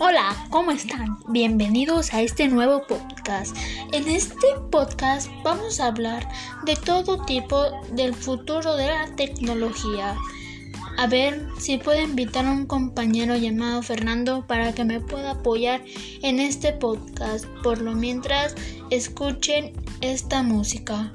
Hola, ¿cómo están? Bienvenidos a este nuevo podcast. En este podcast vamos a hablar de todo tipo del futuro de la tecnología. A ver si puedo invitar a un compañero llamado Fernando para que me pueda apoyar en este podcast. Por lo mientras, escuchen esta música.